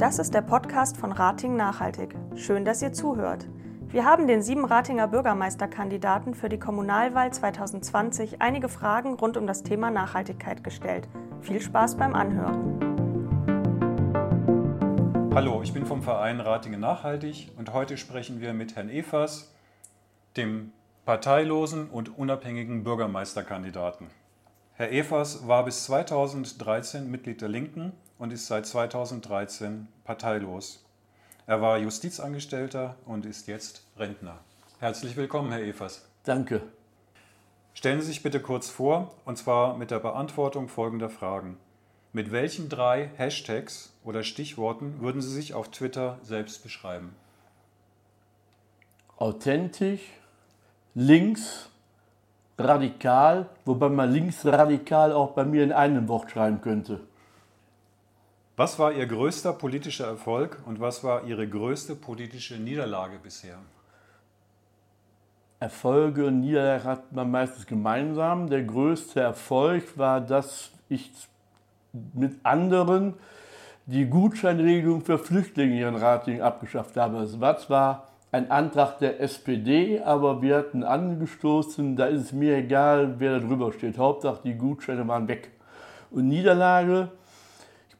Das ist der Podcast von Rating Nachhaltig. Schön, dass ihr zuhört. Wir haben den sieben Ratinger Bürgermeisterkandidaten für die Kommunalwahl 2020 einige Fragen rund um das Thema Nachhaltigkeit gestellt. Viel Spaß beim Anhören. Hallo, ich bin vom Verein Ratingen Nachhaltig und heute sprechen wir mit Herrn Evers, dem parteilosen und unabhängigen Bürgermeisterkandidaten. Herr Evers war bis 2013 Mitglied der Linken und ist seit 2013 parteilos. Er war Justizangestellter und ist jetzt Rentner. Herzlich willkommen, Herr Evers. Danke. Stellen Sie sich bitte kurz vor, und zwar mit der Beantwortung folgender Fragen. Mit welchen drei Hashtags oder Stichworten würden Sie sich auf Twitter selbst beschreiben? Authentisch, links, radikal, wobei man linksradikal auch bei mir in einem Wort schreiben könnte. Was war Ihr größter politischer Erfolg und was war Ihre größte politische Niederlage bisher? Erfolge und Niederlage hat man meistens gemeinsam. Der größte Erfolg war, dass ich mit anderen die Gutscheinregelung für Flüchtlinge hier in Ratingen abgeschafft habe. Es war zwar ein Antrag der SPD, aber wir hatten angestoßen, da ist es mir egal, wer da drüber steht. Hauptsache, die Gutscheine waren weg. Und Niederlage,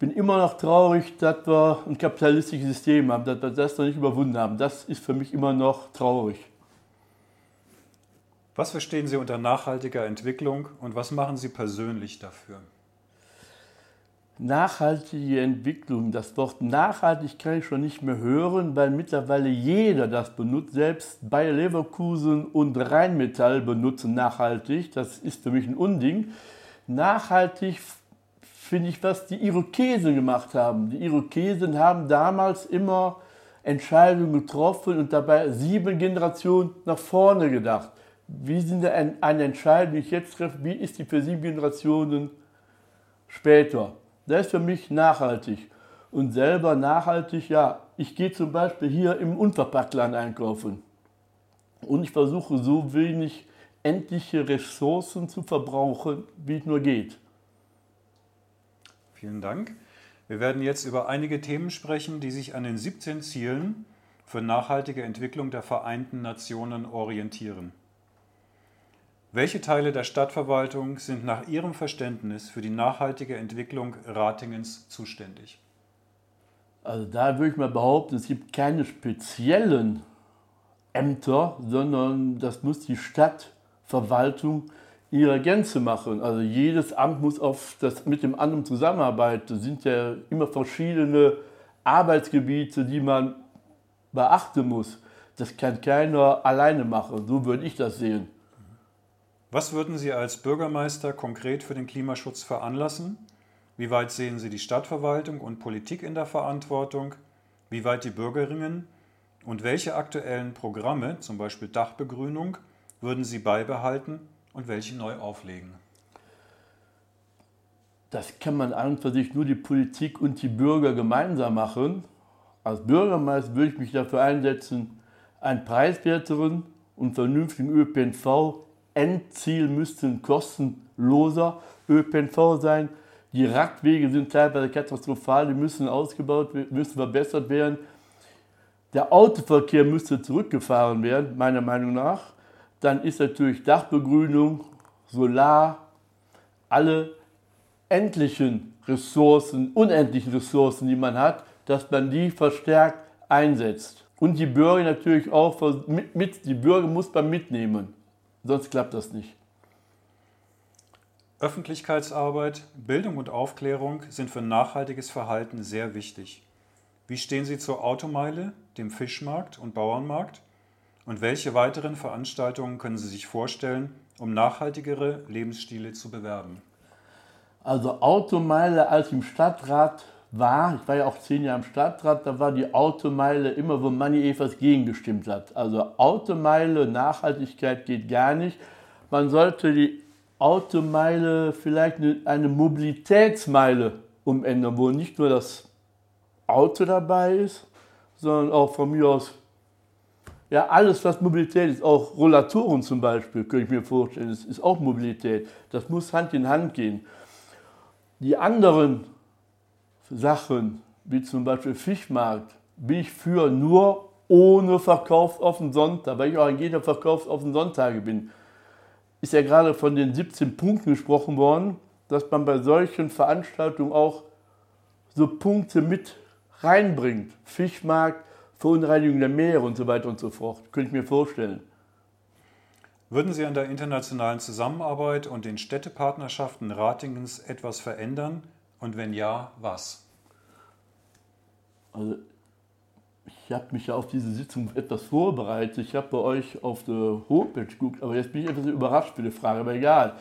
bin immer noch traurig, dass wir ein kapitalistisches System haben, dass wir das noch nicht überwunden haben. Das ist für mich immer noch traurig. Was verstehen Sie unter nachhaltiger Entwicklung und was machen Sie persönlich dafür? Nachhaltige Entwicklung, das Wort nachhaltig kann ich schon nicht mehr hören, weil mittlerweile jeder das benutzt. Selbst Bayer Leverkusen und Rheinmetall benutzen nachhaltig. Das ist für mich ein Unding. Nachhaltig finde ich, was die Irokesen gemacht haben. Die Irokesen haben damals immer Entscheidungen getroffen und dabei sieben Generationen nach vorne gedacht. Wie sind eine Entscheidung, die ich jetzt treffe, wie ist die für sieben Generationen später? Das ist für mich nachhaltig. Und selber nachhaltig, ja, ich gehe zum Beispiel hier im Unverpacktland einkaufen. Und ich versuche so wenig endliche Ressourcen zu verbrauchen, wie es nur geht. Vielen Dank. Wir werden jetzt über einige Themen sprechen, die sich an den 17 Zielen für nachhaltige Entwicklung der Vereinten Nationen orientieren. Welche Teile der Stadtverwaltung sind nach Ihrem Verständnis für die nachhaltige Entwicklung Ratingens zuständig? Also da würde ich mal behaupten, es gibt keine speziellen Ämter, sondern das muss die Stadtverwaltung ihrer Gänze machen. Also jedes Amt muss auf das mit dem anderen zusammenarbeiten. Es sind ja immer verschiedene Arbeitsgebiete, die man beachten muss. Das kann keiner alleine machen. So würde ich das sehen. Was würden Sie als Bürgermeister konkret für den Klimaschutz veranlassen? Wie weit sehen Sie die Stadtverwaltung und Politik in der Verantwortung? Wie weit die Bürgerinnen? Und welche aktuellen Programme, zum Beispiel Dachbegrünung, würden Sie beibehalten und welche neu auflegen? Das kann man an und für sich nur die Politik und die Bürger gemeinsam machen. Als Bürgermeister würde ich mich dafür einsetzen, einen preiswerteren und vernünftigen ÖPNV. Endziel müsste ein kostenloser ÖPNV sein. Die Radwege sind teilweise katastrophal, die müssen ausgebaut, müssen verbessert werden. Der Autoverkehr müsste zurückgefahren werden, meiner Meinung nach dann ist natürlich Dachbegrünung, Solar, alle endlichen Ressourcen, unendlichen Ressourcen, die man hat, dass man die verstärkt einsetzt. Und die Bürger natürlich auch, mit, mit, die Bürger muss man mitnehmen, sonst klappt das nicht. Öffentlichkeitsarbeit, Bildung und Aufklärung sind für nachhaltiges Verhalten sehr wichtig. Wie stehen Sie zur Automeile, dem Fischmarkt und Bauernmarkt? Und welche weiteren Veranstaltungen können Sie sich vorstellen, um nachhaltigere Lebensstile zu bewerben? Also Automeile, als im Stadtrat war, ich war ja auch zehn Jahre im Stadtrat, da war die Automeile immer, wo Manni Evers gegengestimmt hat. Also Automeile, Nachhaltigkeit geht gar nicht. Man sollte die Automeile vielleicht eine Mobilitätsmeile umändern, wo nicht nur das Auto dabei ist, sondern auch von mir aus ja, alles, was Mobilität ist, auch Rollatoren zum Beispiel, könnte ich mir vorstellen, das ist auch Mobilität. Das muss Hand in Hand gehen. Die anderen Sachen, wie zum Beispiel Fischmarkt, bin ich für nur ohne Verkauf auf den Sonntag, weil ich auch ein jeder Verkauf auf den Sonntage bin. Ist ja gerade von den 17 Punkten gesprochen worden, dass man bei solchen Veranstaltungen auch so Punkte mit reinbringt. Fischmarkt, Verunreinigung der Meere und so weiter und so fort. Könnte ich mir vorstellen. Würden Sie an der internationalen Zusammenarbeit und den Städtepartnerschaften Ratingens etwas verändern? Und wenn ja, was? Also ich habe mich ja auf diese Sitzung etwas vorbereitet. Ich habe bei euch auf der Homepage geguckt, aber jetzt bin ich etwas überrascht für die Frage, aber egal.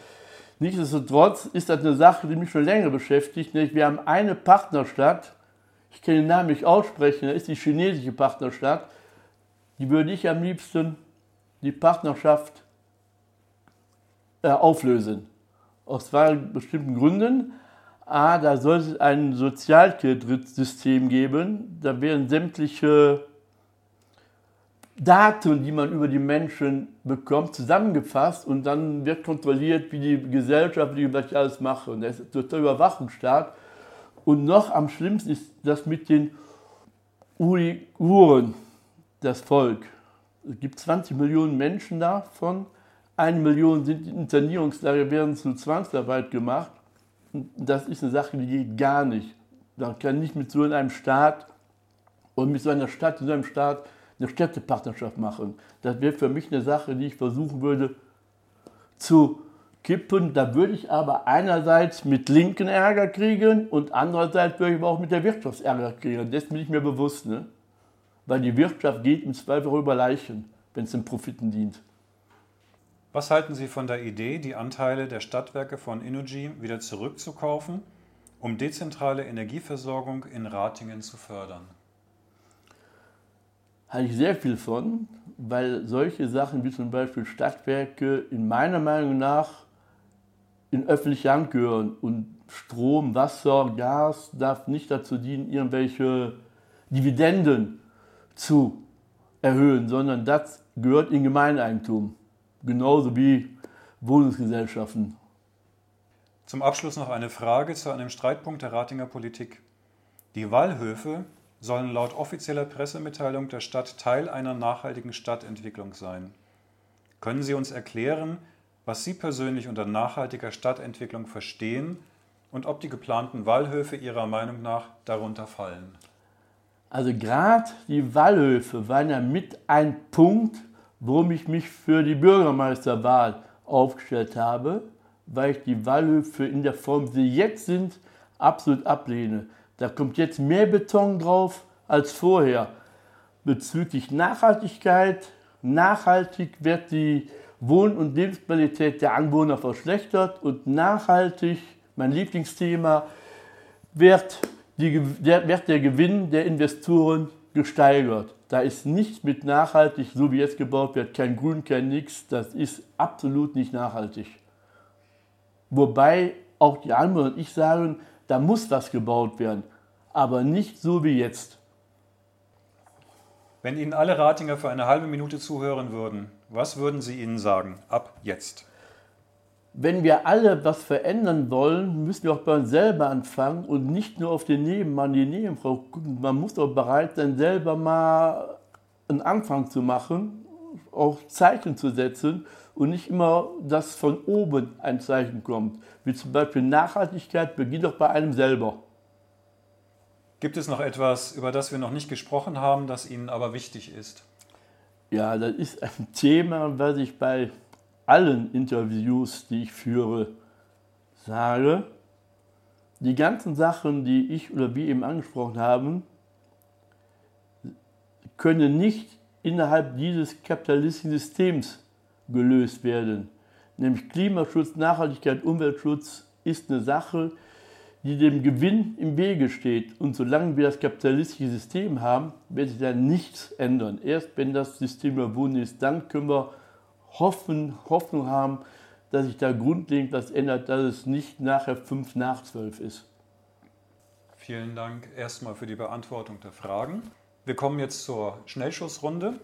Nichtsdestotrotz ist das eine Sache, die mich schon länger beschäftigt. Wir haben eine Partnerstadt, ich kann den Namen nicht aussprechen, das ist die chinesische Partnerstadt. Die würde ich am liebsten die Partnerschaft äh, auflösen. Aus zwei bestimmten Gründen. A, da soll es ein Sozialkreditsystem geben. Da werden sämtliche Daten, die man über die Menschen bekommt, zusammengefasst und dann wird kontrolliert, wie die Gesellschaft, wie die alles macht. Und das ist total Überwachungsstaat. Und noch am schlimmsten ist das mit den Uiguren, das Volk. Es gibt 20 Millionen Menschen davon. Eine Million sind in Internierungslager, werden zu Zwangsarbeit gemacht. Das ist eine Sache, die geht gar nicht. Man kann nicht mit so einem Staat und mit so einer Stadt, so einem Staat eine Städtepartnerschaft machen. Das wäre für mich eine Sache, die ich versuchen würde zu kippen. Da würde ich aber einerseits mit Linken Ärger kriegen und andererseits würde ich aber auch mit der Wirtschaft Ärger kriegen. Das bin ich mir bewusst. Ne? Weil die Wirtschaft geht im Zweifel über Leichen, wenn es den Profiten dient. Was halten Sie von der Idee, die Anteile der Stadtwerke von Innogy wieder zurückzukaufen, um dezentrale Energieversorgung in Ratingen zu fördern? Halte ich sehr viel von, weil solche Sachen wie zum Beispiel Stadtwerke in meiner Meinung nach in öffentliche Hand gehören und Strom, Wasser, Gas darf nicht dazu dienen, irgendwelche Dividenden zu erhöhen, sondern das gehört in Gemeineigentum genauso wie Wohnungsgesellschaften. Zum Abschluss noch eine Frage zu einem Streitpunkt der Ratinger Politik. Die Wallhöfe sollen laut offizieller Pressemitteilung der Stadt Teil einer nachhaltigen Stadtentwicklung sein. Können Sie uns erklären, was Sie persönlich unter nachhaltiger Stadtentwicklung verstehen und ob die geplanten Wallhöfe Ihrer Meinung nach darunter fallen? Also gerade die Wallhöfe waren ja mit ein Punkt, warum ich mich für die Bürgermeisterwahl aufgestellt habe, weil ich die Wallhöfe in der Form, wie sie jetzt sind, absolut ablehne. Da kommt jetzt mehr Beton drauf als vorher. Bezüglich Nachhaltigkeit, nachhaltig wird die Wohn- und Lebensqualität der Anwohner verschlechtert und nachhaltig, mein Lieblingsthema, wird, die, der, wird der Gewinn der Investoren gesteigert. Da ist nichts mit nachhaltig, so wie jetzt gebaut wird, kein Grün, kein Nix. Das ist absolut nicht nachhaltig. Wobei auch die anderen und ich sagen, da muss was gebaut werden, aber nicht so wie jetzt. Wenn Ihnen alle Ratinger für eine halbe Minute zuhören würden, was würden Sie ihnen sagen? Ab jetzt wenn wir alle was verändern wollen, müssen wir auch bei uns selber anfangen und nicht nur auf den Nebenmann, die Nebenfrau gucken. Man muss auch bereit sein, selber mal einen Anfang zu machen, auch Zeichen zu setzen und nicht immer, dass von oben ein Zeichen kommt. Wie zum Beispiel Nachhaltigkeit beginnt auch bei einem selber. Gibt es noch etwas, über das wir noch nicht gesprochen haben, das Ihnen aber wichtig ist? Ja, das ist ein Thema, was ich bei allen Interviews, die ich führe, sage, die ganzen Sachen, die ich oder wir eben angesprochen haben, können nicht innerhalb dieses kapitalistischen Systems gelöst werden. Nämlich Klimaschutz, Nachhaltigkeit, Umweltschutz ist eine Sache, die dem Gewinn im Wege steht. Und solange wir das kapitalistische System haben, wird sich da nichts ändern. Erst wenn das System überwunden ist, dann können wir hoffen, Hoffnung haben, dass sich da grundlegend was ändert, dass es nicht nachher fünf nach zwölf ist. Vielen Dank erstmal für die Beantwortung der Fragen. Wir kommen jetzt zur Schnellschussrunde.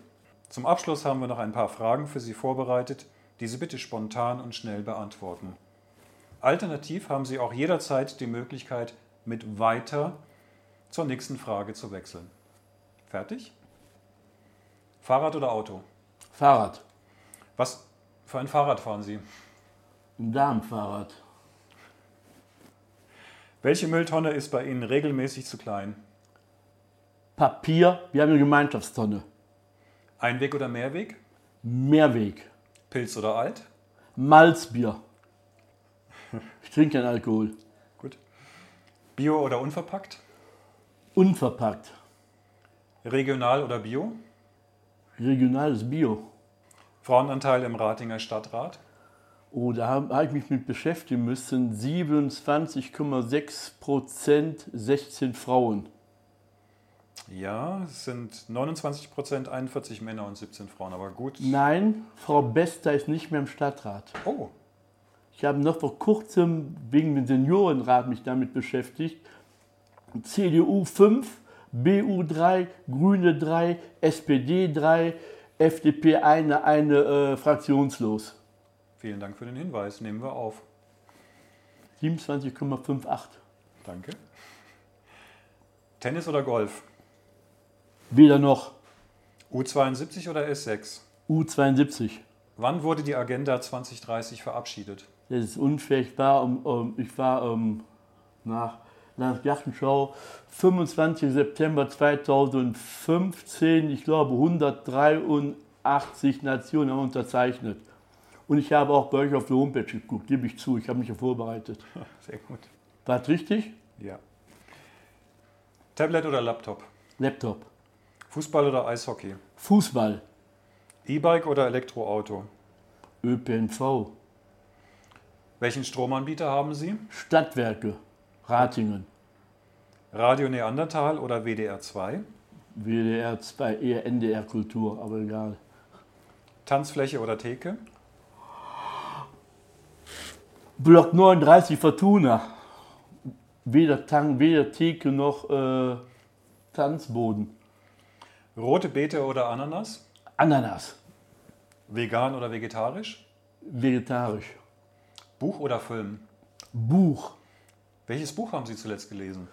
Zum Abschluss haben wir noch ein paar Fragen für Sie vorbereitet, die Sie bitte spontan und schnell beantworten. Alternativ haben Sie auch jederzeit die Möglichkeit, mit weiter zur nächsten Frage zu wechseln. Fertig? Fahrrad oder Auto? Fahrrad. Was für ein Fahrrad fahren Sie? Ein Darmfahrrad. Welche Mülltonne ist bei Ihnen regelmäßig zu klein? Papier. Wir haben eine Gemeinschaftstonne. Einweg oder Mehrweg? Mehrweg. Pilz oder Alt? Malzbier. Ich trinke keinen Alkohol. Gut. Bio oder unverpackt? Unverpackt. Regional oder Bio? Regionales Bio. Frauenanteil im Ratinger Stadtrat? Oh, da habe hab ich mich mit beschäftigen müssen. 27,6 Prozent 16 Frauen. Ja, es sind 29 Prozent, 41 Männer und 17 Frauen, aber gut. Nein, Frau Bester ist nicht mehr im Stadtrat. Oh, Ich habe noch vor kurzem wegen dem Seniorenrat mich damit beschäftigt. CDU 5, BU 3, Grüne 3, SPD 3, FDP eine, eine äh, fraktionslos. vielen Dank für den Hinweis, nehmen wir auf. 27,58. Danke. Tennis oder Golf? Weder noch U72 oder S6? U72. Wann wurde die Agenda 2030 verabschiedet? Das ist unfair. Ich war, um, um, ich war um, nach Landesgartenschau 25. September 2015, ich glaube 183 Nationen haben unterzeichnet. Und ich habe auch bei euch auf der Homepage geguckt, gebe ich zu, ich habe mich ja vorbereitet. Sehr gut. War das richtig? Ja. Tablet oder Laptop? Laptop. Fußball oder Eishockey? Fußball. E-Bike oder Elektroauto? ÖPNV. Welchen Stromanbieter haben Sie? Stadtwerke. Ratingen. Radio Neandertal oder WDR 2? WDR 2, eher NDR Kultur, aber egal. Tanzfläche oder Theke? Block 39 Fortuna. Weder Tang, weder Theke noch äh, Tanzboden. Rote Beete oder Ananas? Ananas. Vegan oder vegetarisch? Vegetarisch. Buch oder Film? Buch. Welches Buch haben Sie zuletzt gelesen?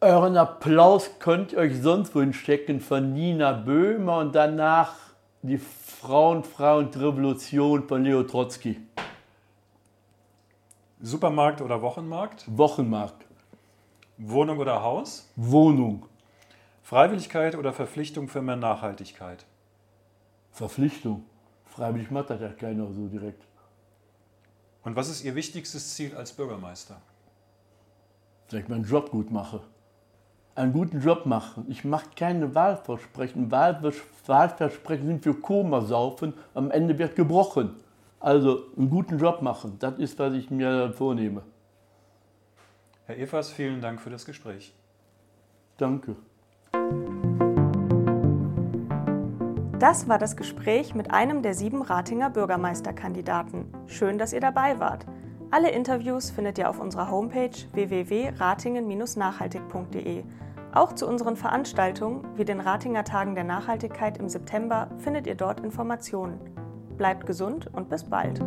Euren Applaus könnt ihr euch sonst wohin stecken von Nina Böhmer und danach die Frauenfrau und Revolution von Leo Trotzki. Supermarkt oder Wochenmarkt? Wochenmarkt. Wohnung oder Haus? Wohnung. Freiwilligkeit oder Verpflichtung für mehr Nachhaltigkeit? Verpflichtung. Freiwillig macht das ja keiner so direkt. Und was ist Ihr wichtigstes Ziel als Bürgermeister? Dass ich meinen Job gut mache. Einen guten Job machen. Ich mache keine Wahlversprechen. Wahlvers- Wahlversprechen sind für Komasaufen. Am Ende wird gebrochen. Also einen guten Job machen. Das ist, was ich mir vornehme. Herr Evers, vielen Dank für das Gespräch. Danke. Das war das Gespräch mit einem der sieben Ratinger Bürgermeisterkandidaten. Schön, dass ihr dabei wart. Alle Interviews findet ihr auf unserer Homepage www.ratingen-nachhaltig.de. Auch zu unseren Veranstaltungen wie den Ratinger Tagen der Nachhaltigkeit im September findet ihr dort Informationen. Bleibt gesund und bis bald.